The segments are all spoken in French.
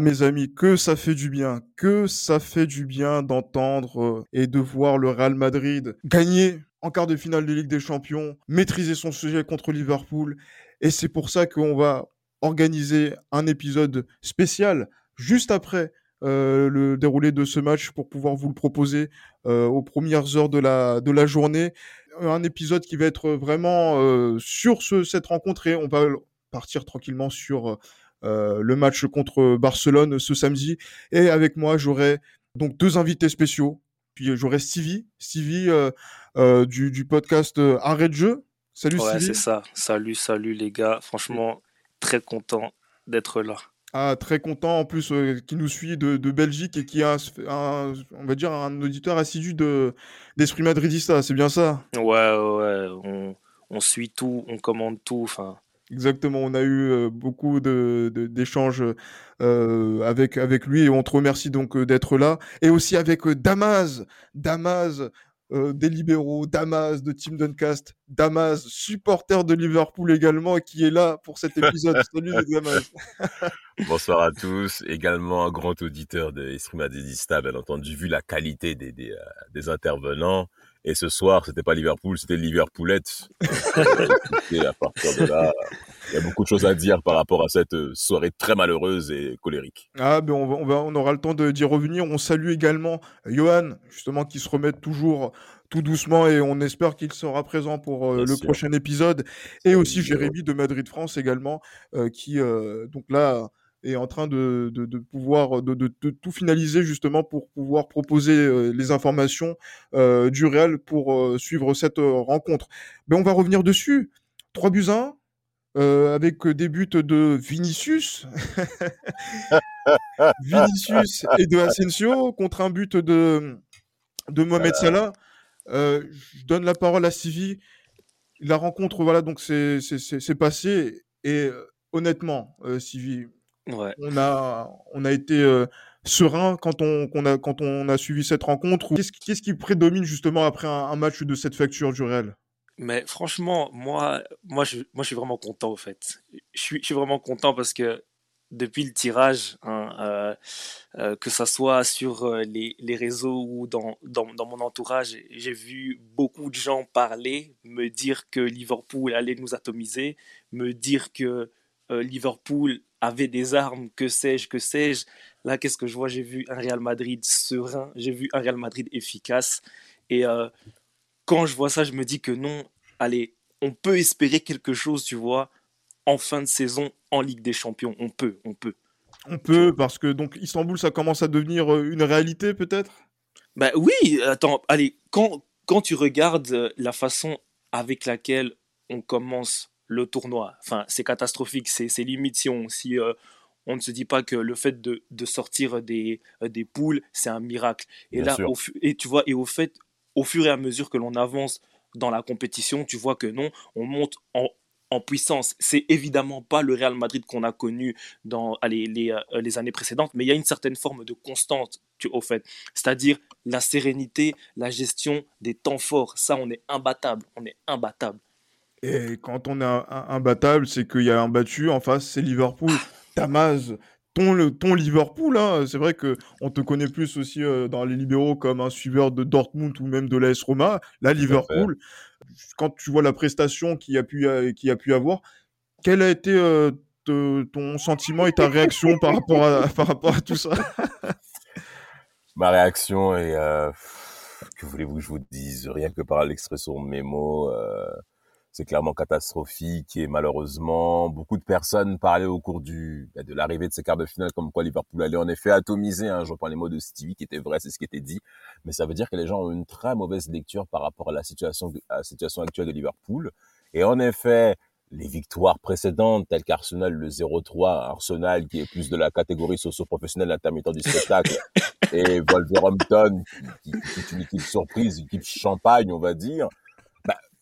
Mes amis, que ça fait du bien, que ça fait du bien d'entendre euh, et de voir le Real Madrid gagner en quart de finale de Ligue des Champions, maîtriser son sujet contre Liverpool. Et c'est pour ça qu'on va organiser un épisode spécial juste après euh, le déroulé de ce match pour pouvoir vous le proposer euh, aux premières heures de la, de la journée. Un épisode qui va être vraiment sur ce, cette rencontre et on va partir tranquillement sur euh, le match contre Barcelone ce samedi. Et avec moi, j'aurai donc deux invités spéciaux. Puis euh, j'aurai Stevie, Stevie euh, euh, du, du podcast Arrêt de jeu. Salut Ouais, Stevie. c'est ça. Salut, salut les gars. Franchement, très content d'être là. Ah, très content en plus qui nous suit de, de Belgique et qui a un, on va dire un auditeur assidu de d'Esprit Madridista, c'est bien ça? Ouais, ouais, ouais. On, on suit tout, on commande tout. Enfin, Exactement, on a eu beaucoup de, de- d'échanges euh, avec, avec lui et on te remercie donc d'être là. Et aussi avec Damas, Damas euh, des libéraux, Damas de Team Duncast, Damas, supporter de Liverpool également, qui est là pour cet épisode. Salut Damas. Bonsoir à tous. Également un grand auditeur de Esprit Madridista, bien entendu, vu la qualité des, des, euh, des intervenants. Et ce soir, c'était pas Liverpool, c'était Liverpoolette. Euh, écoutez, à partir de là, il y a beaucoup de choses à dire par rapport à cette euh, soirée très malheureuse et colérique. Ah, ben on, va, on, va- on aura le temps d'y revenir. On salue également Johan, justement, qui se remet toujours tout doucement et on espère qu'il sera présent pour euh, le sûr. prochain épisode. Et aussi Jérémy. Jérémy de Madrid France également, euh, qui euh, donc là est en train de, de, de pouvoir de, tout finaliser justement pour pouvoir proposer euh, les informations euh, du Real pour euh, suivre cette rencontre. Mais on va revenir dessus. 3 buts à 1 euh, avec des buts de Vinicius. Vinicius et de Asensio contre un but de, de Mohamed Salah. Euh, je donne la parole à Sivi. La rencontre, voilà, donc c'est passé. Et honnêtement, euh, Sivi, ouais. on a, on a été euh, serein quand on, a, quand on a suivi cette rencontre. Qu'est-ce qui- prédomine justement après un, un match de cette facture du Real? Mais franchement, moi, moi, je, moi, je suis vraiment content, au fait. Je suis, je suis vraiment content parce que depuis le tirage, hein, euh, euh, que ça soit sur euh, les, les réseaux ou dans, dans, dans mon entourage, j'ai vu beaucoup de gens parler, me dire que Liverpool allait nous atomiser, me dire que Liverpool avait des armes, que sais-je, que sais-je. Là, qu'est-ce que je vois? J'ai vu un Real Madrid serein, j'ai vu un Real Madrid efficace. Et euh, quand je vois ça, je me dis que non, allez, on peut espérer quelque chose, tu vois, en fin de saison en Ligue des Champions. On peut, on peut. On peut, parce que donc Istanbul, ça commence à devenir euh, une réalité peut-être? Ben oui, attends, allez, quand, quand tu regardes euh, la façon avec laquelle on commence le tournoi, enfin, c'est catastrophique, c'est limite si on, si, euh, on ne se dit pas que le fait de, de sortir des, euh, des poules, c'est un miracle. Et Bien là, au, et tu vois, et au fait, au fur et à mesure que l'on avance dans la compétition, tu vois que non, on monte en, en puissance. C'est évidemment pas le Real Madrid qu'on a connu dans allez, les, euh, les années précédentes, mais il y a une certaine forme de constante, tu, au fait. C'est-à-dire la sérénité, la gestion des temps forts. Ça, on est imbattable. On est imbattable. Et quand on est imbattable, c'est qu'il y a un battu en face, c'est Liverpool. Damas, ton, le- ton Liverpool, hein, c'est vrai que on te connaît plus aussi euh, dans les libéraux comme un suiveur de Dortmund ou même de l'AS Roma. Là, Liverpool, quand tu vois la prestation qu'il y a pu, euh, a pu avoir, quel a été euh, te- ton sentiment et ta réaction par rapport à, par rapport à tout ça? Ma réaction est, euh, que voulez-vous que je vous dise, rien que par l'expression de mes mots, c'est clairement catastrophique et malheureusement, beaucoup de personnes parlaient au cours du, bah, de l'arrivée de ces quarts de finale comme quoi Liverpool allait en effet atomiser, hein, je reprends les mots de Stevie qui étaient vrais, c'est ce qui était dit, mais ça veut dire que les gens ont une très mauvaise lecture par rapport à la situation, à la situation actuelle de Liverpool. Et en effet, les victoires précédentes, telles qu'Arsenal le 0-3, Arsenal qui est plus de la catégorie socio-professionnelle intermittent du spectacle, et Wolverhampton qui, qui, est une équipe surprise, une équipe champagne, on va dire, bah,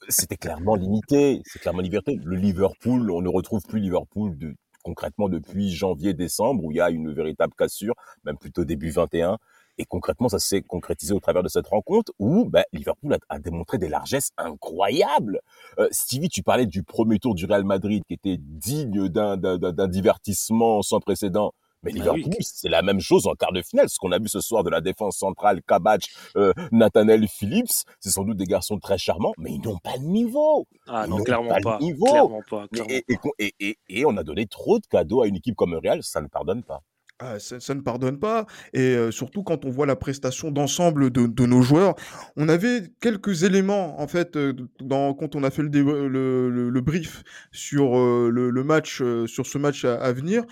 c'était clairement limité, c'est clairement limité. Le Liverpool, on ne retrouve plus Liverpool de, concrètement depuis janvier-décembre, où il y a une véritable cassure, même plutôt début 21. Et concrètement, ça s'est concrétisé au travers de cette rencontre où bah, Liverpool a, a, démontré des largesses incroyables. Euh, Stevie, tu parlais du premier tour du Real Madrid qui était digne d'un divertissement sans précédent. Mais bah Liverpool, oui. c'est la même chose en quart de finale. Ce qu'on a vu ce soir de la défense centrale, Kabach, euh, Nathaniel Phillips, c'est sans doute des garçons très charmants, mais ils n'ont pas de niveau. Ah ils non, clairement pas, pas. Niveau. Clairement pas. Clairement et, et, et, et, on a donné trop de cadeaux à une équipe comme Real, ça ne pardonne pas. Ah, ça, ça, ne pardonne pas. Et euh, surtout quand on voit la prestation d'ensemble de, de, nos joueurs, on avait quelques éléments en fait euh, dans, quand on a fait le, le, le, le brief sur euh, le, match, sur ce match à, à, venir,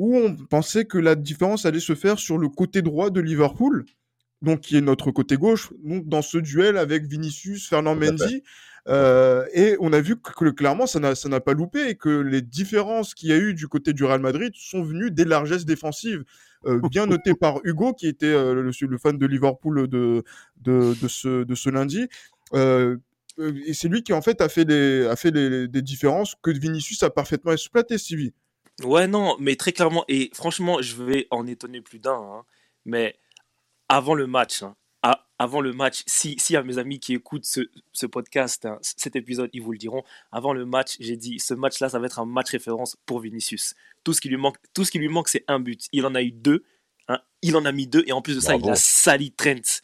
où on pensait que la différence allait se faire sur le côté droit de Liverpool, donc qui est notre côté gauche, donc dans ce duel avec Vinicius, Fernand Mendy. Euh, et on a vu que, clairement, ça n'a pas loupé et que les différences qu'il y a eu du côté du Real Madrid sont venues des largesses défensives. Euh, bien noté par Hugo, qui était euh, le, le, fan de Liverpool de, de, de, ce, de ce lundi. Euh, et c'est lui qui, en fait, a fait, les, a fait les, des différences que Vinicius a parfaitement exploité, Stevie. Ouais, non, mais très clairement, et franchement, je vais en étonner plus d'un, hein, mais avant le match, hein, à, avant le match, si y a mes amis qui écoutent ce, ce podcast, hein, cet épisode, ils vous le diront. Avant le match, j'ai dit ce match-là, ça va être un match référence pour Vinicius. Tout ce qui lui manque, tout ce qui lui manque, c'est un but. Il en a eu deux. Hein, il en a mis deux et en plus de ça, Bravo. il a sali Trent.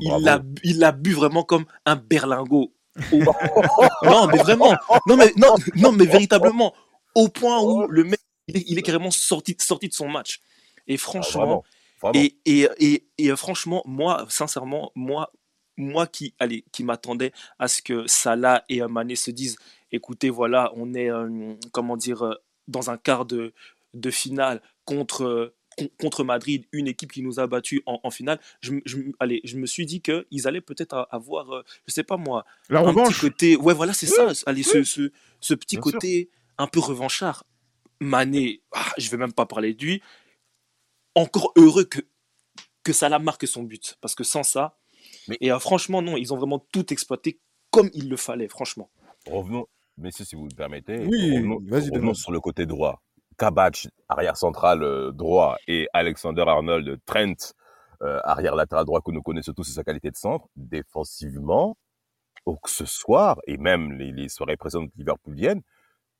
Il l'a, il l'a bu vraiment comme un berlingot. Au... non, mais vraiment. Non, mais non, non, mais véritablement, au point où le mec, il est, il est carrément sorti, sorti de son match. Et franchement. Ah, et, et, et, et, franchement, moi, sincèrement, moi, moi qui, allez, qui m'attendais à ce que Salah et Mané se disent, écoutez, voilà, on est, euh, comment dire, euh, dans un quart de, de finale contre, contre Madrid, une équipe qui nous a battus en, en finale, je, je, allez, je me suis dit qu'ils allaient peut-être avoir, euh, je sais pas moi, La un revanche. petit côté, ouais, voilà, c'est Oui, ça, allez, oui. ce, ce, ce petit Bien côté un peu revanchard. Mané, ah, je vais même pas parler de lui, encore heureux que, que Salah marque son but. Parce que sans ça, Mais- et euh, franchement, non, ils ont vraiment tout exploité comme il le fallait, franchement. Revenons, messieurs, si vous le permettez, Oui, revenons, sur le côté droit. Kabach, arrière central euh, droit, et Alexander Arnold, Trent, euh, arrière latéral droit que nous connaissons tous, c'est sa qualité de centre. Défensivement, au que ce soir, et même les, les soirées précédentes liverpooliennes,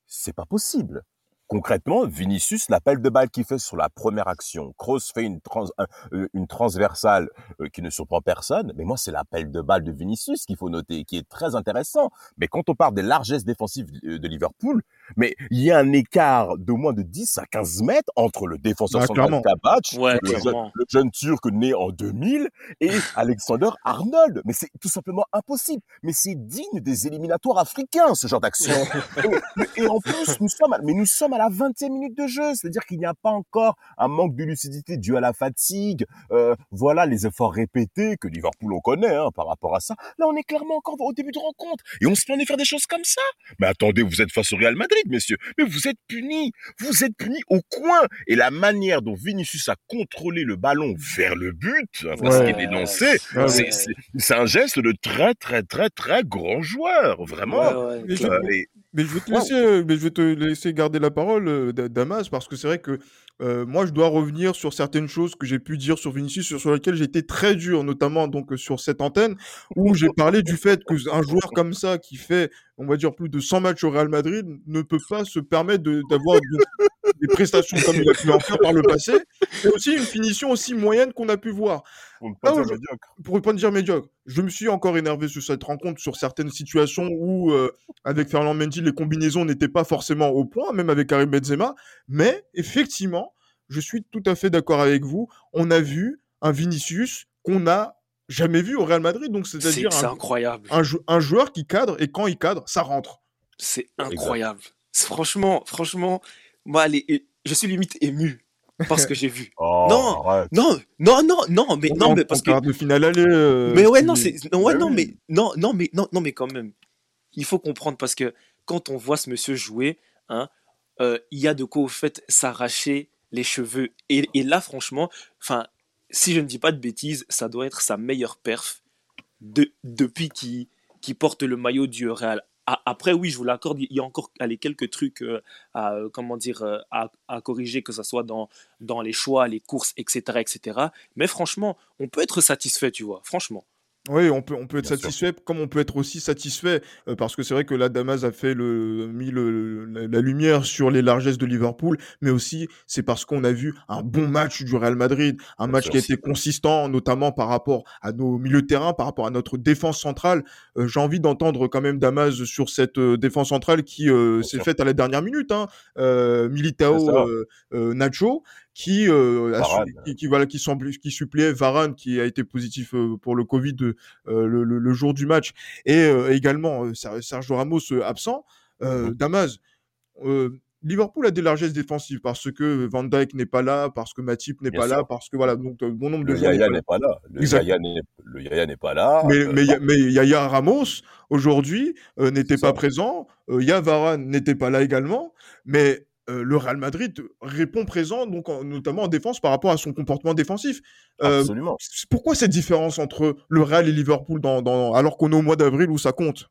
c'est pas possible. Concrètement, Vinicius, l'appel de balle qu'il fait sur la première action, Kroos fait une, trans, euh, une transversale euh, qui ne surprend personne, mais moi, c'est l'appel de balle de Vinicius qu'il faut noter, qui est très intéressant. Mais quand on parle des largesses défensives euh, de Liverpool, mais il y a un écart de moins de 10 à 15 mètres entre le défenseur Bah, central. Kabach, Ouais, le, jeune, clairement. le jeune Turc né en 2000, et Alexander Arnold. Mais c'est tout simplement impossible. Mais c'est digne des éliminatoires africains, ce genre d'action. et, et en plus, nous sommes, à, mais nous sommes à la 20e minute de jeu. C'est-à-dire qu'il n'y a pas encore un manque de lucidité dû à la fatigue. Euh, voilà les efforts répétés que Liverpool on connaît hein, par rapport à ça. Là, on est clairement encore au début de rencontre. Et on se plaint de faire des choses comme ça. Mais attendez, vous êtes face au Real Madrid, messieurs. Mais vous êtes punis. Vous êtes punis au coin. Et la manière dont Vinicius a contrôlé le ballon vers le but, hein, parce Ouais. qu'il est lancé, Ouais, c'est- un geste de très, très, très, très grand joueur. Vraiment. Ouais, ouais, Mais je-. Euh, et- Mais je vais te Wow. laisser, euh, mais je vais te laisser garder la parole, euh, Da- Damas, parce que c'est vrai que euh, moi, je dois revenir sur certaines choses que j'ai pu dire sur Vinicius, sur, sur lesquelles j'ai été très dur, notamment donc euh, sur cette antenne, où j'ai parlé du fait que un joueur comme ça, qui fait, on va dire, plus de 100 matchs au Real Madrid, ne peut pas se permettre d'avoir de- des prestations comme il a pu en faire par le passé, et aussi une finition aussi moyenne qu'on a pu voir pour ne pas Ah, dire médiocre. pour ne pas dire médiocre, je me suis encore énervé sur cette rencontre, sur certaines situations où, euh, avec Fernand Mendy, les combinaisons n'étaient pas forcément au point, même avec Karim Benzema. Mais effectivement, je suis tout à fait d'accord avec vous. On a vu un Vinicius qu'on n'a jamais vu au Real Madrid. Donc, C'est c'est-à-dire c'est un, incroyable. un jou- un joueur qui cadre et quand il cadre, ça rentre. C'est incroyable. Franchement, franchement, moi, les- je suis limite ému parce que j'ai vu. Oh, Non, arrête. Non, non, non, non, mais non, mais parce que. de finale aller. euh, Mais ouais, non, c'est. Non, ouais, Bah non, oui. mais non, non, mais non, non, mais quand même, il faut comprendre parce que quand on voit ce monsieur jouer, hein, euh, il y a de quoi au fait s'arracher les cheveux. Et, et là, franchement, enfin, si je ne dis pas de bêtises, ça doit être sa meilleure perf de, depuis qu'il qui porte le maillot du Real. Après, oui, je vous l'accorde, il y a encore quelques trucs euh, à, euh, comment dire, euh, à, à corriger, que ce soit dans, dans les choix, les courses, etc., etc. Mais franchement, on peut être satisfait, tu vois, franchement. Oui, on peut, on peut être Bien sûr. satisfait, comme on peut être aussi satisfait, euh, parce que c'est vrai que là, Damas a fait le, mis le, la, la lumière sur les largesses de Liverpool, mais aussi c'est parce qu'on a vu un bon match du Real Madrid, un Bien match sûr. qui a été consistant, notamment par rapport à nos milieux de terrain, par rapport à notre défense centrale. Euh, J'ai envie d'entendre quand même Damas sur cette euh, défense centrale qui s'est faite à la dernière minute, hein. Militao, Nacho qui euh, qui, qui, voilà qui semble qui suppléait Varane qui a été positif euh, pour le Covid euh, le, le- le jour du match et euh, également Ser- Sergio Ramos absent Mhm. Damas Liverpool a des largesses défensives parce que Van Dijk n'est pas là parce que Matip n'est pas là parce que voilà donc bon nombre de Le Yaya n'est pas là. Le. Yaya n'est pas là. mais mais Yaya Ramos aujourd'hui euh, n'était pas présent euh, Ya Varane n'était pas là également mais euh, le Real Madrid répond présent donc en- notamment en défense par rapport à son comportement défensif Euh, Absolument. pourquoi cette différence entre le Real et Liverpool dans, dans- alors qu'on est au mois d'avril où ça compte?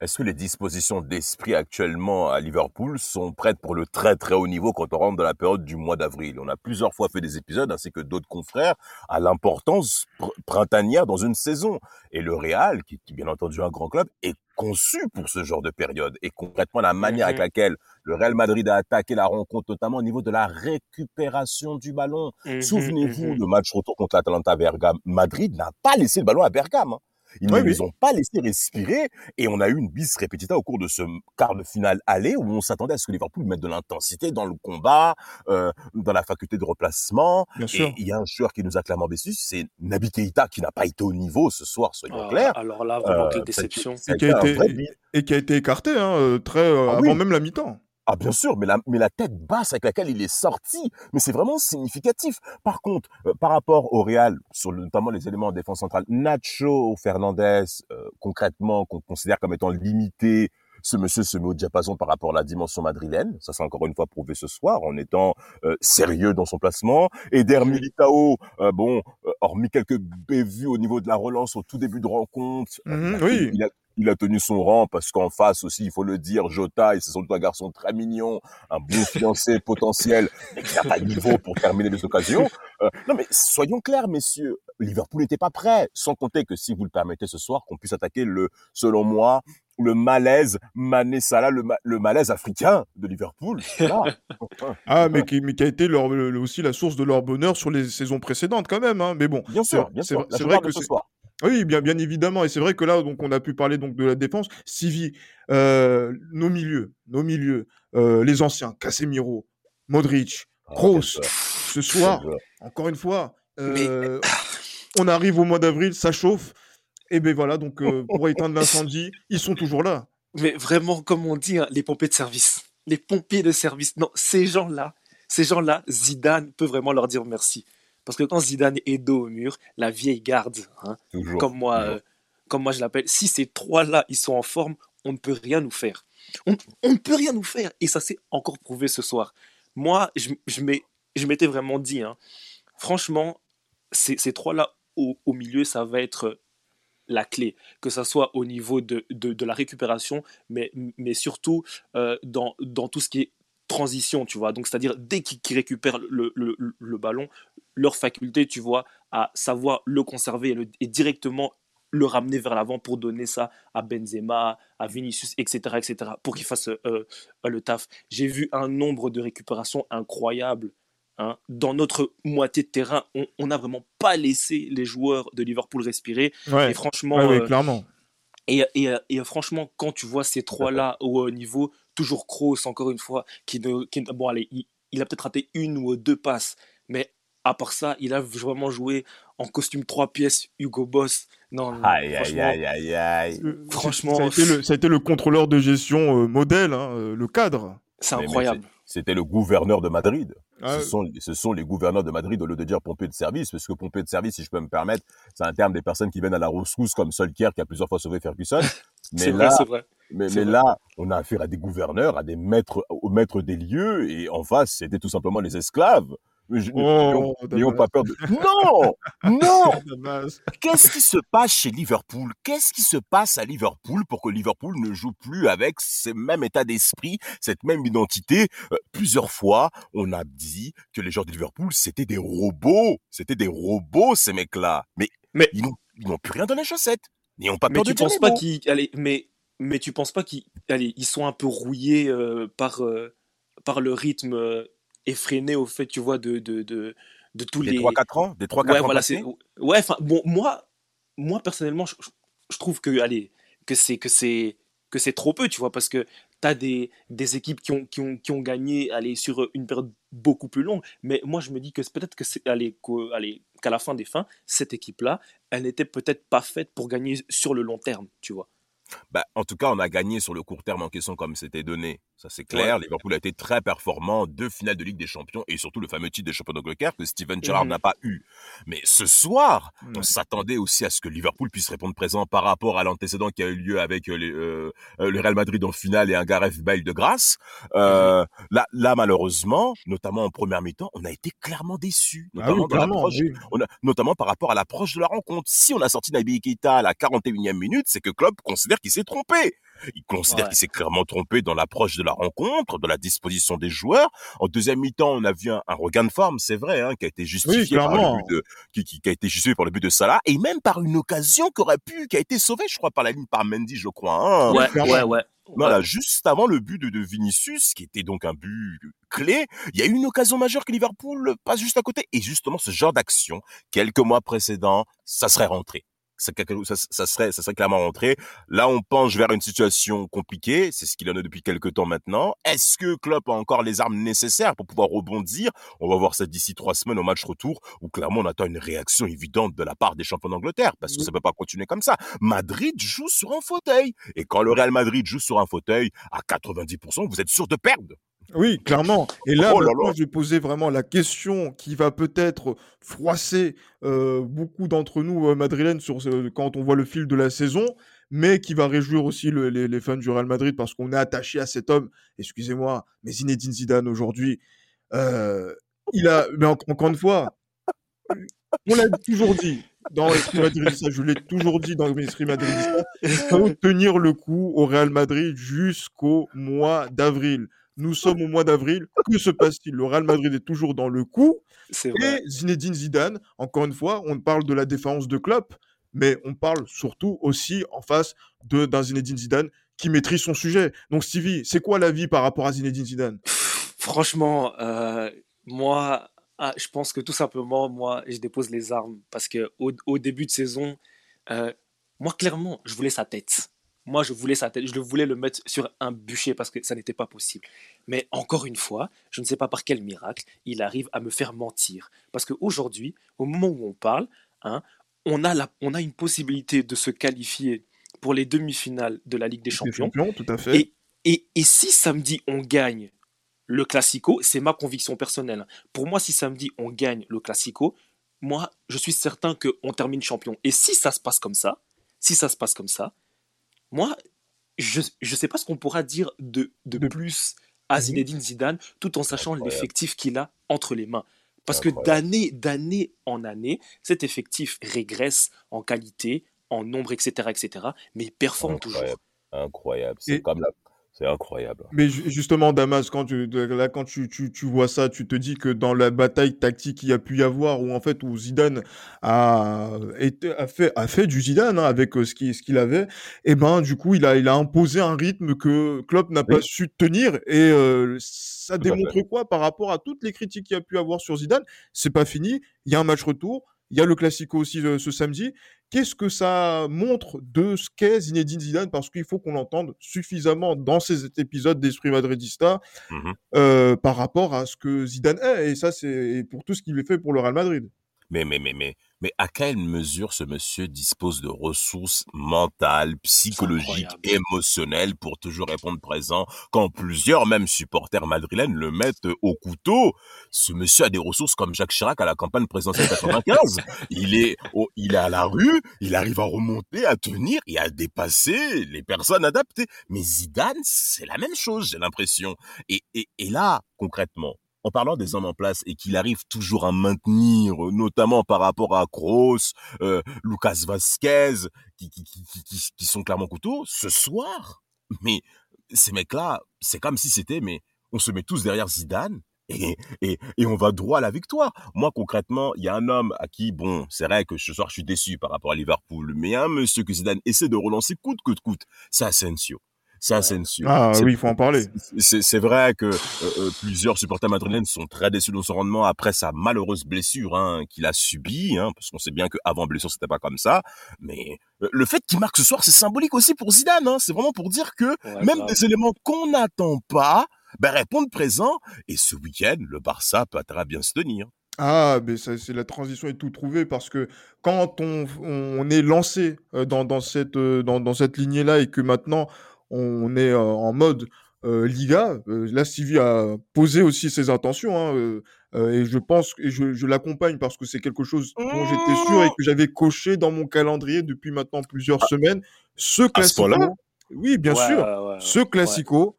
Est-ce que les dispositions d'esprit actuellement à Liverpool sont prêtes pour le très très haut niveau quand on rentre dans la période du mois d'avril? On a plusieurs fois fait des épisodes, ainsi que d'autres confrères, à l'importance pr- printanière dans une saison. Et le Real, qui est bien entendu un grand club, est conçu pour ce genre de période. Et concrètement, la manière avec Mhm. laquelle le Real Madrid a attaqué la rencontre, notamment au niveau de la récupération du ballon. Mhm, Souvenez-vous, mhm. le match retour contre l'Atalanta Bergame, Madrid n'a pas laissé le ballon à Bergame. hein. Ils Oui, ne oui. les ont pas laissés respirer et on a eu une bis repetita au cours de ce quart de finale aller où on s'attendait à ce que Liverpool mette de l'intensité dans le combat, euh, dans la faculté de replacement. Bien Et il y a un joueur qui nous a clairement déçus, c'est Naby Keita qui n'a pas été au niveau ce soir, soyons Ah, clairs. alors là, vraiment, Euh, quelle déception. ça a Et qui a été et qui a écarté hein, euh, très euh, Ah avant oui. même la mi-temps Ah bien sûr, mais la, mais la tête basse avec laquelle il est sorti, mais c'est vraiment significatif. Par contre, euh, par rapport au Real, sur le- notamment les éléments en défense centrale, Nacho Fernandez, euh, concrètement, qu'on considère comme étant limité, ce monsieur se met au diapason par rapport à la dimension madrilène. Ça, c'est encore une fois prouvé ce soir en étant euh, sérieux dans son placement. Mhm. Militao, euh, bon, euh, hormis quelques bévues au niveau de la relance au tout début de rencontre, euh, Mhm, il a oui. tenu- il a il a tenu son rang parce qu'en face aussi, il faut le dire, Jota, et c'est sans doute un garçon très mignon, un bon fiancé potentiel, mais qui n'a pas le niveau pour terminer les occasions. Euh, non, mais soyons clairs, messieurs, Liverpool n'était pas prêt. Sans compter que si vous le permettez ce soir, qu'on puisse attaquer le, selon moi, le malaise Mané Salah, le, ma- le malaise africain de Liverpool. Ah mais qui, mais qui a été leur, le- le- aussi la source de leur bonheur sur les saisons précédentes quand même hein. mais bon Bien c'est- sûr, bien c'est sûr. c'est vrai que de ce c'est soir. Oui, bien, bien évidemment. Et c'est vrai que là, donc, on a pu parler donc de la défense. Sivi, euh, nos milieux, nos milieux, euh, les anciens, Casemiro, Modric, Ah, Kroos. Ce soir, encore une fois, Mais- euh, on arrive au mois d'avril, ça chauffe. Et ben voilà, donc euh, pour éteindre l'incendie, ils sont toujours là. Mais vraiment, comme on dit, hein, les pompiers de service. Les pompiers de service. Non, ces gens-là, ces gens-là, Zidane peut vraiment leur dire merci. Parce que quand Zidane est dos au mur, la vieille garde, hein, comme moi, euh, comme moi je l'appelle, si ces trois-là, ils sont en forme, on ne peut rien nous faire. On, on ne peut rien nous faire. Et ça s'est encore prouvé ce soir. Moi, je, m'étais vraiment dit, hein, franchement, ces, ces trois-là au, au milieu, ça va être la clé, que ça soit au niveau de, de, de la récupération, mais, mais surtout euh, dans, dans tout ce qui est transition, tu vois. Donc, c'est-à-dire, dès qu'ils récupèrent le, le, ballon, leur faculté, tu vois, à savoir le conserver et, le- et directement le ramener vers l'avant pour donner ça à Benzema, à Vinicius, etc., etc., pour qu'ils fassent euh, le taf. J'ai vu un nombre de récupérations incroyables. hein. Dans notre moitié de terrain, on n'a vraiment pas laissé les joueurs de Liverpool respirer. Ouais, Et franchement, ouais, ouais, euh, clairement. et, et, et franchement, quand tu vois ces trois-là au haut niveau, toujours Kroos, encore une fois, qui ne, qui ne- bon, allez, il, il a peut-être raté une ou deux passes, mais à part ça, il a vraiment joué en costume trois pièces, Hugo Boss. Non, Aïe, aïe, franchement, aïe, aïe, aïe. Euh, franchement, ça a, été le, ça a été le contrôleur de gestion euh, modèle, hein, euh, le cadre. c'est Mais- mais incroyable. C'était le gouverneur de Madrid. Ah, Ce, sont, ce sont les gouverneurs de Madrid au lieu de dire pompier de service, parce que pompier de service, si je peux me permettre, c'est un terme des personnes qui viennent à la rescousse comme Solskjaer qui a plusieurs fois sauvé Ferguson. Mais là, vrai, c'est vrai. mais, là, on a affaire à des gouverneurs, à des maîtres, aux maîtres des lieux, et en face, c'était tout simplement les esclaves. N'ayons Oh, pas peur de. Non, non. Qu'est-ce qui se passe chez Liverpool? Qu'est-ce qui se passe à Liverpool pour que Liverpool ne joue plus avec ce même état d'esprit, cette même identité? Euh, Plusieurs fois, on a dit que les joueurs de Liverpool, c'était des robots. C'était des robots, ces mecs-là. Mais, Mais- ils n'ont plus rien dans les chaussettes. N'ayons pas Mais peur tu penses pas qu'ils, allez, mais mais tu penses pas qu'ils, allez, ils sont un peu rouillés euh, par euh, par le rythme euh, effréné au fait, tu vois, de de de, de tous Des les 3-4 ans? Des 3-4 ouais ans voilà c'est ouais enfin bon moi moi personnellement je, trouve que allez que c'est que c'est que c'est trop peu tu vois parce que t'as des des équipes qui ont qui ont qui ont gagné allez sur une période beaucoup plus longue mais moi je me dis que peut-être que c'est qu'à la fin des fins cette équipe là elle n'était peut-être pas faite pour gagner sur le long terme tu vois Bah, en tout cas, on a gagné sur le court terme en question comme c'était donné. Ça, c'est clair. Liverpool a été très performant. Deux finales de Ligue des Champions et surtout le fameux titre des champions d'Angleterre que Steven Gerrard Mhm. n'a pas eu. Mais ce soir, on Ouais. s'attendait aussi à ce que Liverpool puisse répondre présent par rapport à l'antécédent qui a eu lieu avec euh, les, euh, euh, le Real Madrid en finale et un Gareth Bale de grâce. Euh, là, là, malheureusement, notamment en première mi-temps, on a été clairement déçus. Ah Notamment oui, dans clairement, l'approche oui. on a, notamment par rapport à l'approche de la rencontre. Si on a sorti Naby Keita à la 41e minute, c'est que Klopp considère qu'il s'est trompé. Il considère Ouais. qu'il s'est clairement trompé dans l'approche de la rencontre, de la disposition des joueurs. En deuxième mi-temps, on a vu un, un regain de forme, c'est vrai, hein, qui a été justifié par le but de, qui, qui- qui a été justifié par le but de Salah et même par une occasion qui aurait pu, qui a été sauvée, je crois, par la ligne par Mendy, je crois. hein. ouais clairement. ouais ouais Voilà, juste avant le but de, de Vinicius, qui était donc un but clé, il y a eu une occasion majeure que Liverpool passe juste à côté. Et justement, ce genre d'action, quelques mois précédents, ça serait rentré. Ça, ça, ça serait, ça serait clairement rentré. Là, on penche vers une situation compliquée. C'est ce qu'il en a depuis quelques temps maintenant. Est-ce que Klopp a encore les armes nécessaires pour pouvoir rebondir? On va voir ça d'ici trois semaines au match retour, où clairement on attend une réaction évidente de la part des champions d'Angleterre, parce que ça peut pas continuer comme ça. Madrid joue sur un fauteuil. Et quand le Real Madrid joue sur un fauteuil, à 90%, vous êtes sûr de perdre. Oui, clairement. Et là, Oh là je vais poser vraiment la question qui va peut-être froisser euh, beaucoup d'entre nous euh, madrilènes sur ce- quand on voit le fil de la saison, mais qui va réjouir aussi le- les, les fans du Real Madrid parce qu'on est attaché à cet homme. Excusez-moi, mais Zinedine Zidane aujourd'hui, euh, il a, mais en- encore une fois, on l'a toujours dit dans l'esprit madridista, je l'ai toujours dit dans l'esprit madridista, il faut tenir le coup au Real Madrid jusqu'au mois d'avril. Nous sommes au mois d'avril. Que se passe-t-il? Le Real Madrid est toujours dans le coup. Et Zinedine Zidane, encore une fois, on parle de la défense de Klopp, mais on parle surtout aussi en face de- d'un Zinedine Zidane qui maîtrise son sujet. Donc Stevie, c'est quoi la vie par rapport à Zinedine Zidane? Franchement, euh, moi, ah, je pense que tout simplement, moi, je dépose les armes parce que au, au début de saison, euh, moi, clairement, je voulais sa tête. Moi, je voulais sa tête. Je le voulais le mettre sur un bûcher parce que ça n'était pas possible. Mais encore une fois, je ne sais pas par quel miracle, il arrive à me faire mentir. Parce qu'aujourd'hui, au moment où on parle, hein, on, a la, on a une possibilité de se qualifier pour les demi-finales de la Ligue des Champions. champions, tout à fait. Et, et, et si samedi on gagne le Classico, c'est ma conviction personnelle. Pour moi, si samedi on gagne le Classico, moi, je suis certain qu'on termine champion. Et si ça se passe comme ça, si ça se passe comme ça, moi, je ne sais pas ce qu'on pourra dire de, de De- plus à. Zinedine Zidane, tout en sachant Incroyable. l'effectif qu'il a entre les mains. Parce que d'année, d'année en année, cet effectif régresse en qualité, en nombre, etc., etc., mais il performe toujours. Incroyable. Incroyable. C'est Et- comme la... C'est incroyable. Mais ju- justement, Damas, quand tu, là, quand tu, tu, tu vois ça, tu te dis que dans la bataille tactique qu'il y a pu y avoir, où en fait, où Zidane a, été, a, fait, a fait du Zidane hein, avec euh, ce qu'il ce qu'il avait, et ben du coup, il a, il a imposé un rythme que Klopp n'a pas su tenir. Et euh, ça Tout démontre quoi par rapport à toutes les critiques qu'il y a pu avoir sur Zidane? C'est pas fini. Il y a un match retour. Il y a le Classico aussi euh, ce samedi. Qu'est-ce que ça montre de ce qu'est Zinedine Zidane? Parce qu'il faut qu'on l'entende suffisamment dans ces épisodes d'Esprit Madridista Mhm. euh, par rapport à ce que Zidane est. Et ça, c'est pour tout ce qu'il fait pour le Real Madrid. Mais, mais, mais, mais, mais à quelle mesure ce monsieur dispose de ressources mentales, psychologiques, émotionnelles pour toujours répondre présent quand plusieurs, même supporters madrilènes, le mettent au couteau? Ce monsieur a des ressources comme Jacques Chirac à la campagne présidentielle 95. il est, il est à la rue, il arrive à remonter, à tenir et à dépasser les personnes adaptées. Mais Zidane, c'est la même chose, j'ai l'impression. Et, et, et là, concrètement, en parlant des hommes en place et qu'il arrive toujours à maintenir, euh, notamment par rapport à Kroos, euh, Lucas Vasquez, qui, qui, qui, qui, sont clairement couteaux, ce soir, mais ces mecs-là, c'est comme si c'était, mais on se met tous derrière Zidane et, et, et, on va droit à la victoire. Moi, concrètement, il y a un homme à qui, bon, c'est vrai que ce soir, je suis déçu par rapport à Liverpool, mais un monsieur que Zidane essaie de relancer coûte que coûte, c'est Asensio c'est Asensio. Ah oui, il faut en parler. C'est vrai que euh, euh, plusieurs supporters madrilènes sont très déçus de son rendement après sa malheureuse blessure hein, qu'il a subie, hein, parce qu'on sait bien qu'avant blessure c'était pas comme ça. Mais euh, le fait qu'il marque ce soir, c'est symbolique aussi pour Zidane. Hein, c'est vraiment pour dire que même des éléments qu'on n'attend pas ben, répondent présent. Et ce week-end, le Barça peut très bien se tenir. Ah, mais c'est la transition est tout trouvée parce que quand on, on est lancé dans, dans cette, dans, dans cette lignée-là et que maintenant on est en mode Liga. là, Stevie a posé aussi ses intentions. Hein, et je pense, et je, l'accompagne parce que c'est quelque chose dont j'étais sûr et que j'avais coché dans mon calendrier depuis maintenant plusieurs ah. semaines. Ce classico, oui, bien sûr, ce classico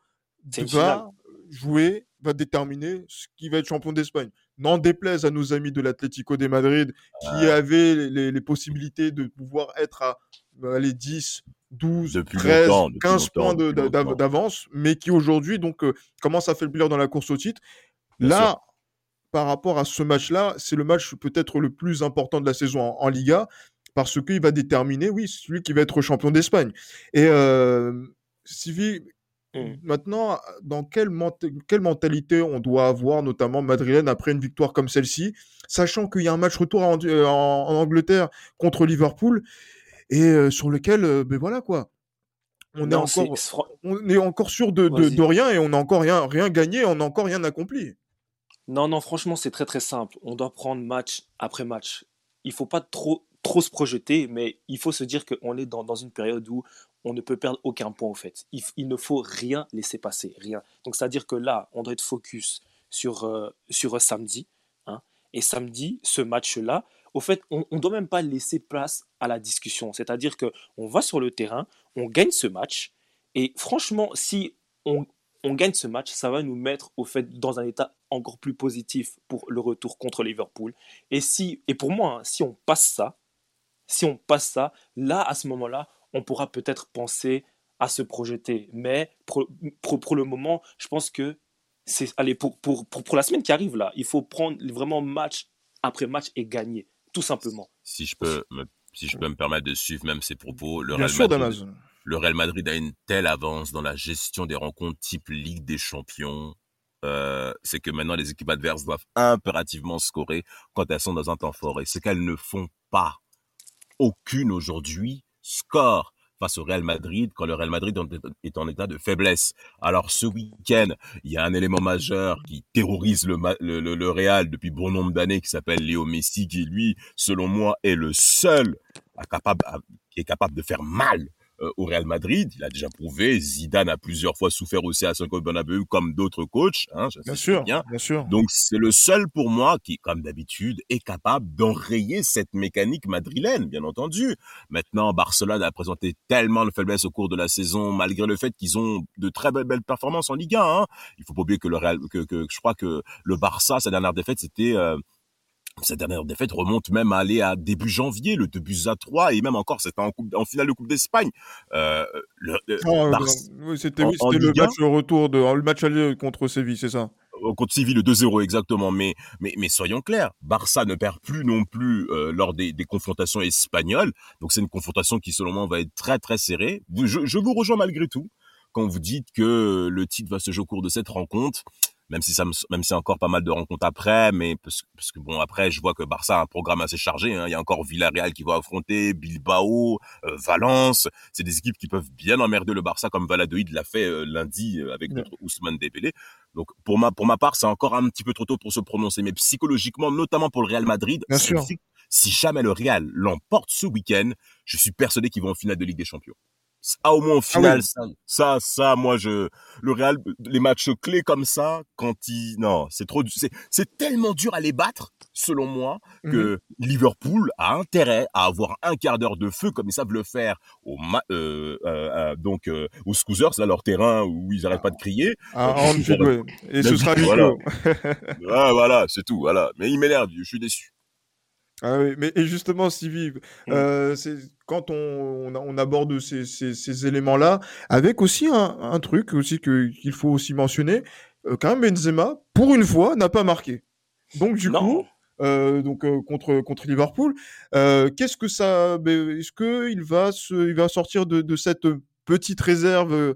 va jouer, va déterminer ce qui va être champion d'Espagne. N'en déplaise à nos amis de l'Atlético de Madrid qui avaient les, les, possibilités de pouvoir être à les 10, 12, 13, 15 points d'avance, mais qui aujourd'hui donc euh, commence à faire le dans la course au titre. Là, par rapport à ce match-là, c'est le match peut-être le plus important de la saison en, Liga, parce qu'il va déterminer, oui, celui qui va être champion d'Espagne. Et euh, Sylvie, mmh. maintenant, dans quelle, quelle, mentalité on doit avoir, notamment madrilène, après une victoire comme celle-ci, sachant qu'il y a un match retour en, en, en Angleterre contre Liverpool et sur lequel, ben voilà quoi. On, est encore, on est encore sûr de, de, rien et on n'a encore rien, rien gagné, on n'a encore rien accompli. Non, non, franchement, c'est très très simple. On doit prendre match après match. Il faut pas trop, trop se projeter, mais il faut se dire qu'on est dans, dans, une période où on ne peut perdre aucun point, en fait. Il, il ne faut rien laisser passer, rien. Donc, c'est-à-dire que là, on doit être focus sur, sur samedi. Hein, et samedi, ce match-là, au fait, on ne doit même pas laisser place à la discussion. C'est-à-dire qu'on va sur le terrain, on gagne ce match, et franchement, si on, gagne ce match, ça va nous mettre au fait dans un état encore plus positif pour le retour contre Liverpool. Et si, et pour moi, hein, si on passe ça, si on passe ça, là, à ce moment-là, on pourra peut-être penser à se projeter. Mais pour, pour, le moment, je pense que c'est, allez, pour, pour, pour, la semaine qui arrive là, il faut prendre vraiment match après match et gagner tout simplement. Si je peux me, si je peux me permettre de suivre même ces propos, le Real, Madrid, le Real Madrid a une telle avance dans la gestion des rencontres type Ligue des Champions. Euh, c'est que maintenant les équipes adverses doivent impérativement scorer quand elles sont dans un temps fort. Et ce qu'elles ne font pas, aucune aujourd'hui, score face au Real Madrid quand le Real Madrid est en état de faiblesse. Alors ce week-end, il y a un élément majeur qui terrorise le, le, Real depuis bon nombre d'années qui s'appelle Léo Messi qui lui, selon moi, est le seul à capable, qui est capable de faire mal au Real Madrid. Il a déjà prouvé. Zidane a plusieurs fois souffert aussi à Santiago Bernabéu comme d'autres coachs. Hein, bien sûr, bien. sûr. Donc c'est le seul pour moi qui, comme d'habitude, est capable d'enrayer cette mécanique madrilène, bien entendu. Maintenant, Barcelone a présenté tellement de faiblesse au cours de la saison, malgré le fait qu'ils ont de très belles, belles performances en Ligue 1. Hein. Il faut pas oublier que le Real, que, que, je crois que le Barça, sa dernière défaite, c'était euh, cette dernière défaite remonte même à aller à début janvier, le 2 buts à 3, et même encore, c'était en, en finale de Coupe d'Espagne. Euh, le, ah, c'était le match retour, de, le match aller contre Séville, c'est ça? Contre Séville, le 2-0 exactement. Mais, mais, mais soyons clairs, Barça ne perd plus non plus euh, lors des, des, confrontations espagnoles. Donc c'est une confrontation qui, selon moi, va être très très serrée. Je, je vous rejoins malgré tout quand vous dites que le titre va se jouer au cours de cette rencontre même si ça me, même si encore pas mal de rencontres après, mais parce, parce, que bon après je vois que Barça a un programme assez chargé. Hein. Il y a encore Villarreal qui va affronter Bilbao, euh, Valence. C'est des équipes qui peuvent bien emmerder le Barça comme Valadoïd l'a fait euh, lundi euh, avec notre Ousmane Dembélé. Donc pour ma pour ma part c'est encore un petit peu trop tôt pour se prononcer, mais psychologiquement notamment pour le Real Madrid, si jamais le Real l'emporte ce week-end, je suis persuadé qu'ils vont en finale de Ligue des Champions ah au moins au ah final ça, ça moi je le Real les matchs clés comme ça quand ils non c'est trop c'est c'est tellement dur à les battre selon moi que mhm. Liverpool a intérêt à avoir un quart d'heure de feu comme ils savent le faire au euh, euh, euh, donc euh, aux Scousers là leur terrain où ils n'arrêtent pas de crier. Ah, et ce sera voilà. ah, voilà c'est tout voilà. Mais il m'énerve je suis déçu ah oui, mais et justement, Sylvie, mmh. euh, c'est quand on, on, aborde ces, ces, ces éléments-là, avec aussi un, un truc aussi que qu'il faut aussi mentionner, euh, quand même Benzema, pour une fois, n'a pas marqué. Donc du coup, euh, donc contre contre Liverpool, qu'est-ce que ça, ben, est-ce que il va se, il va sortir de, de cette petite réserve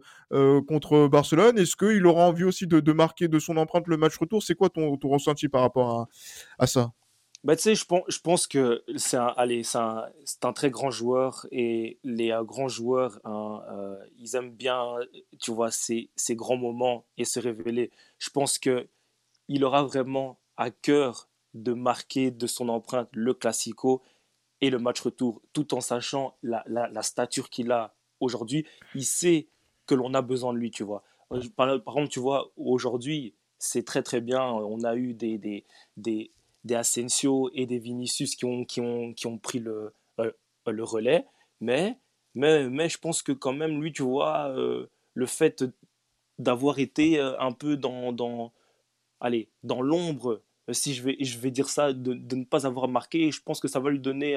contre Barcelone? Est-ce qu'il aura envie aussi de, de, marquer de son empreinte le match retour? C'est quoi ton, ton ressenti par rapport à, à ça? Bah, tu sais, je pense, que c'est un, un, un, très grand joueur et les euh, grands joueurs, hein, euh, ils aiment bien, tu vois, ces, ces, grands moments et se révéler. Je pense que il aura vraiment à cœur de marquer de son empreinte le Classico et le match retour, tout en sachant la, la, la stature qu'il a aujourd'hui. Il sait que l'on a besoin de lui, tu vois. Euh, par, exemple, tu vois, aujourd'hui, c'est très très bien. On a eu des, des des Asensio et des Vinicius qui ont, qui ont, qui ont pris le, euh, le relais. Mais, mais, mais je pense que quand même, lui, tu vois, euh, le fait d'avoir été euh, un peu dans, dans, allez, dans l'ombre, si je vais, je vais dire ça, de, de, ne pas avoir marqué, je pense que ça va lui donner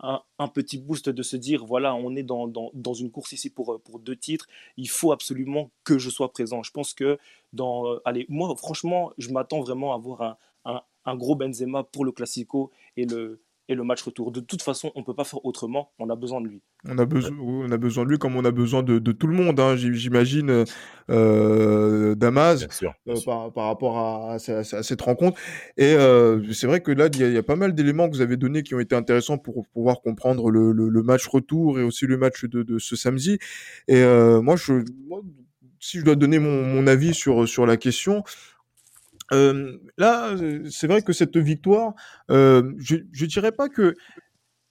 un, un, petit boost de se dire, voilà, on est dans, dans, dans, une course ici pour, pour deux titres, il faut absolument que je sois présent. Je pense que dans, allez, moi, franchement, je m'attends vraiment à avoir un, un, gros Benzema pour le Classico et le, et le match retour. De toute façon, on ne peut pas faire autrement. On a besoin de lui. On a, besoin, on a besoin de lui comme on a besoin de, de tout le monde. Hein. J'imagine euh, Damas euh, par, par, rapport à, à, cette rencontre. Et euh, c'est vrai que là, il y, y, a pas mal d'éléments que vous avez donnés qui ont été intéressants pour pouvoir comprendre le, le, le match retour et aussi le match de, de ce samedi. Et euh, moi, je, moi, si je dois donner mon, mon avis sur, sur la question, euh, là, c'est vrai que cette victoire, euh, je, je dirais pas que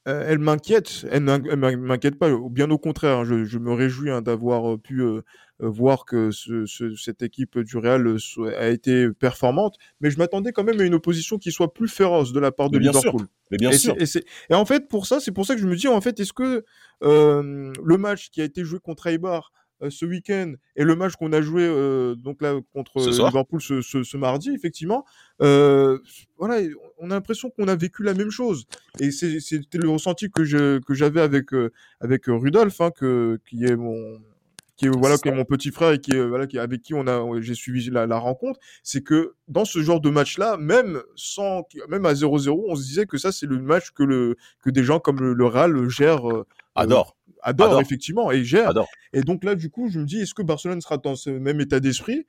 euh, elle m'inquiète, elle m'inquiète pas, bien au contraire, hein, je, je, me réjouis hein, d'avoir pu voir que ce, ce, cette équipe du Real a été performante, mais je m'attendais quand même à une opposition qui soit plus féroce de la part de bien Liverpool. Sûr. Mais bien et, sûr. Et, et, en fait, pour ça, c'est pour ça que je me dis, en fait, est-ce que le match qui a été joué contre Eibar ce week-end et le match qu'on a joué euh, donc là contre ce Liverpool ce, ce, ce, mardi, effectivement, euh, voilà, on a l'impression qu'on a vécu la même chose. Et c'était le ressenti que je que j'avais avec euh, avec Rudolf, hein, que qui est mon qui est voilà qui est mon petit frère et qui est voilà qui avec qui on a j'ai suivi la, la rencontre. C'est que dans ce genre de match là même sans même à 0-0 on se disait que ça c'est le match que le que des gens comme le, le Real gèrent euh, adore adore, adore, effectivement et gère. Adore. Et donc là, du coup, je me dis, est-ce que Barcelone sera dans ce même état d'esprit?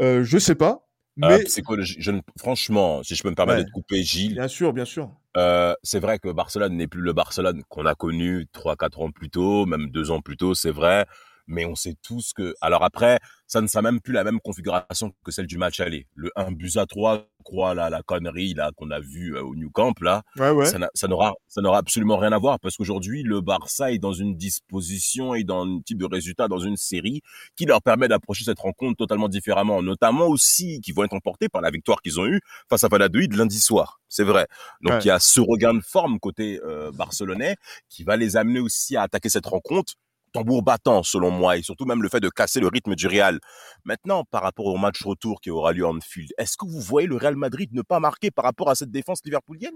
Euh, Je sais pas. Mais euh, psychologie, je ne, franchement, si je peux me permettre ouais. de couper Gilles. Bien sûr, bien sûr. Euh, c'est vrai que Barcelone n'est plus le Barcelone qu'on a connu trois, quatre ans plus tôt, même deux ans plus tôt, c'est vrai mais on sait tous que. Alors après, ça ne sera même plus la même configuration que celle du match aller. Le 1 but à 3, crois la, la connerie là qu'on a vu euh, au New Camp là, ouais, ouais. ça n'aura ça n'aura absolument rien à voir parce qu'aujourd'hui le Barça est dans une disposition et dans un type de résultat dans une série qui leur permet d'approcher cette rencontre totalement différemment, notamment aussi qui vont être emportés par la victoire qu'ils ont eue face à Valladolid lundi soir. C'est vrai. Donc ouais. il y a ce regain de forme côté euh, barcelonais qui va les amener aussi à attaquer cette rencontre tambour battant, selon moi, et surtout même le fait de casser le rythme du Real. Maintenant, par rapport au match retour qui aura lieu en Anfield, est-ce que vous voyez le Real Madrid ne pas marquer par rapport à cette défense liverpoolienne?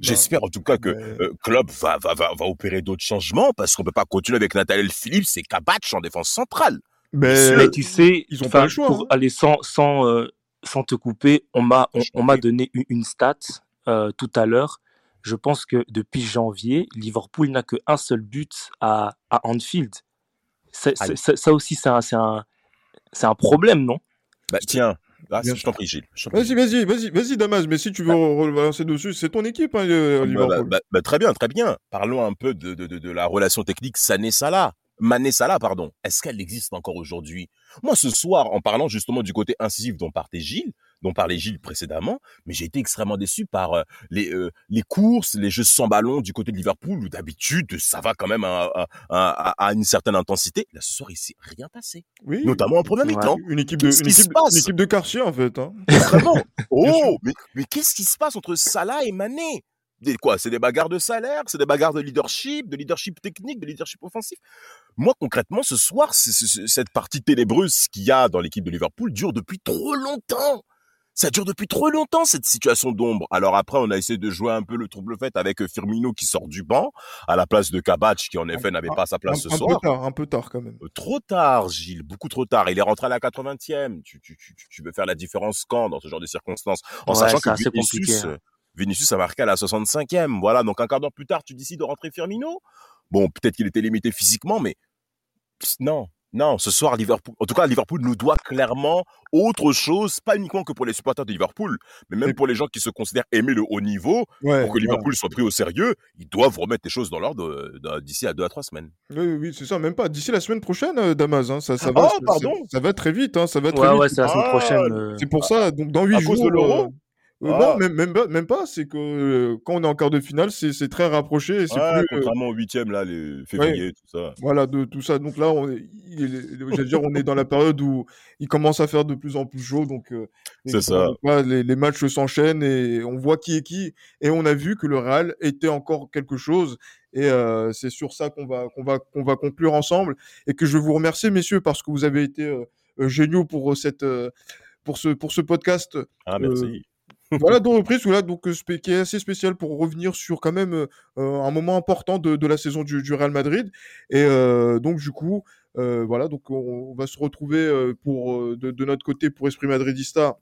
J'espère en tout cas que euh, Klopp va, va, va, va opérer d'autres changements parce qu'on peut pas continuer avec Nathaniel Phillips et Kabach en défense centrale. Mais, mais tu sais, ils ont pas le choix. Pour hein. aller sans, sans, euh, sans te couper, on m'a on, on m'a donné une, une stat euh, tout à l'heure je pense que depuis janvier, Liverpool n'a qu'un seul but à, à Anfield. C est, c est, ça aussi, c'est un, un, un, problème, non? Bah, Tiens, Ah, Bien je t'en prie, Gilles. Vas-y, vas-y, vas-y, vas-y, Damas. Mais si tu veux re- relancer dessus, c'est ton équipe, hein, euh, Bah, Liverpool. bah, bah, très bien, très bien. Parlons un peu de, de, de, de la relation technique Sané-Salah. Mané-Salah, pardon. Est-ce qu'elle existe encore aujourd'hui? Moi, ce soir, en parlant justement du côté incisif dont partait Gilles, dont parlait Gilles précédemment, mais j'ai été extrêmement déçu par euh, les, euh, les courses, les jeux sans ballon du côté de Liverpool, où d'habitude, ça va quand même à, à, à, à une certaine intensité. Là, ce soir, il s'est rien passé. oui. Notamment en première mi-temps. Une équipe de, une équipe, une équipe de quartier, en fait. Hein. Vraiment. Oh, mais, mais qu'est-ce qui se passe entre Salah et Mané? Des, quoi C'est des bagarres de salaire, c'est des bagarres de leadership, de leadership technique, de leadership offensif. Moi, concrètement, ce soir, c'est- cette partie ténébreuse qu'il y a dans l'équipe de Liverpool dure depuis trop longtemps. Ça dure depuis trop longtemps, cette situation d'ombre. Alors après, on a essayé de jouer un peu le trouble fait avec euh, Firmino qui sort du banc, à la place de Kabach, qui en effet n'avait pas sa Un, place ce un peu soir. tard, un peu tard quand même. Euh, Trop tard, Gilles, beaucoup trop tard. Il est rentré à la 80e. Tu, tu, tu, tu veux faire la différence quand dans ce genre de circonstances? En Ouais, sachant que Vinicius, compliqué, hein. euh, Vinicius a marqué à la 65e. Voilà, donc un quart d'heure plus tard, tu décides de rentrer Firmino? Bon, peut-être qu'il était limité physiquement, mais pss, non. Non, ce soir, Liverpool, en tout cas, Liverpool nous doit clairement autre chose, pas uniquement que pour les supporters de Liverpool, mais même pour les gens qui se considèrent aimer le haut niveau, Ouais, pour que voilà. Liverpool soit pris au sérieux, ils doivent remettre les choses dans l'ordre euh, d'ici à deux à trois semaines. Oui, oui, c'est ça, même pas. D'ici la semaine prochaine, euh, Damas, hein, ça, ça va. Oh, pardon. Ça, ça va très vite, hein, ça va très Ouais, vite. ouais, c'est la semaine Ah, prochaine. euh. C'est pour ça, donc dans 8 À jours. de l'Euro? Euh, Ah. Non, même, même, pas- même pas, c'est que euh, quand on est en quart de finale, c'est très rapproché c'est Ouais, plus. euh, contrairement au huitième, là, les février, tout ça. Voilà, de tout ça. Donc là, on est, il dire, on est dans la période où il commence à faire de plus en plus chaud. Donc, euh, C'est ça. les, les matchs s'enchaînent et on voit qui est qui. Et on a vu que le Real était encore quelque chose. Et c'est sur ça qu'on va, qu'on va, qu'on va conclure ensemble. Et que je vous remercier, messieurs, parce que vous avez été géniaux pour, cette, pour, ce, pour ce podcast Ah, merci. Voilà, deux reprises, là, donc, euh, qui est assez spécial pour revenir sur quand même euh, euh, un moment important de, la saison du, Real Madrid. Et donc, du coup, voilà, donc on, va se retrouver pour, de, notre côté pour Esprit Madridista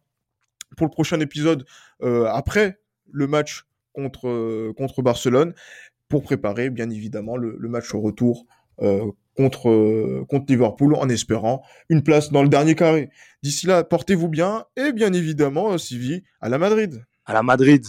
pour le prochain épisode après le match contre, contre Barcelone pour préparer, bien évidemment, le, le match au retour contre, euh, contre Liverpool en espérant une place dans le dernier carré. D'ici là, portez-vous bien et bien évidemment, euh, Sylvie, à la Madrid. À la Madrid.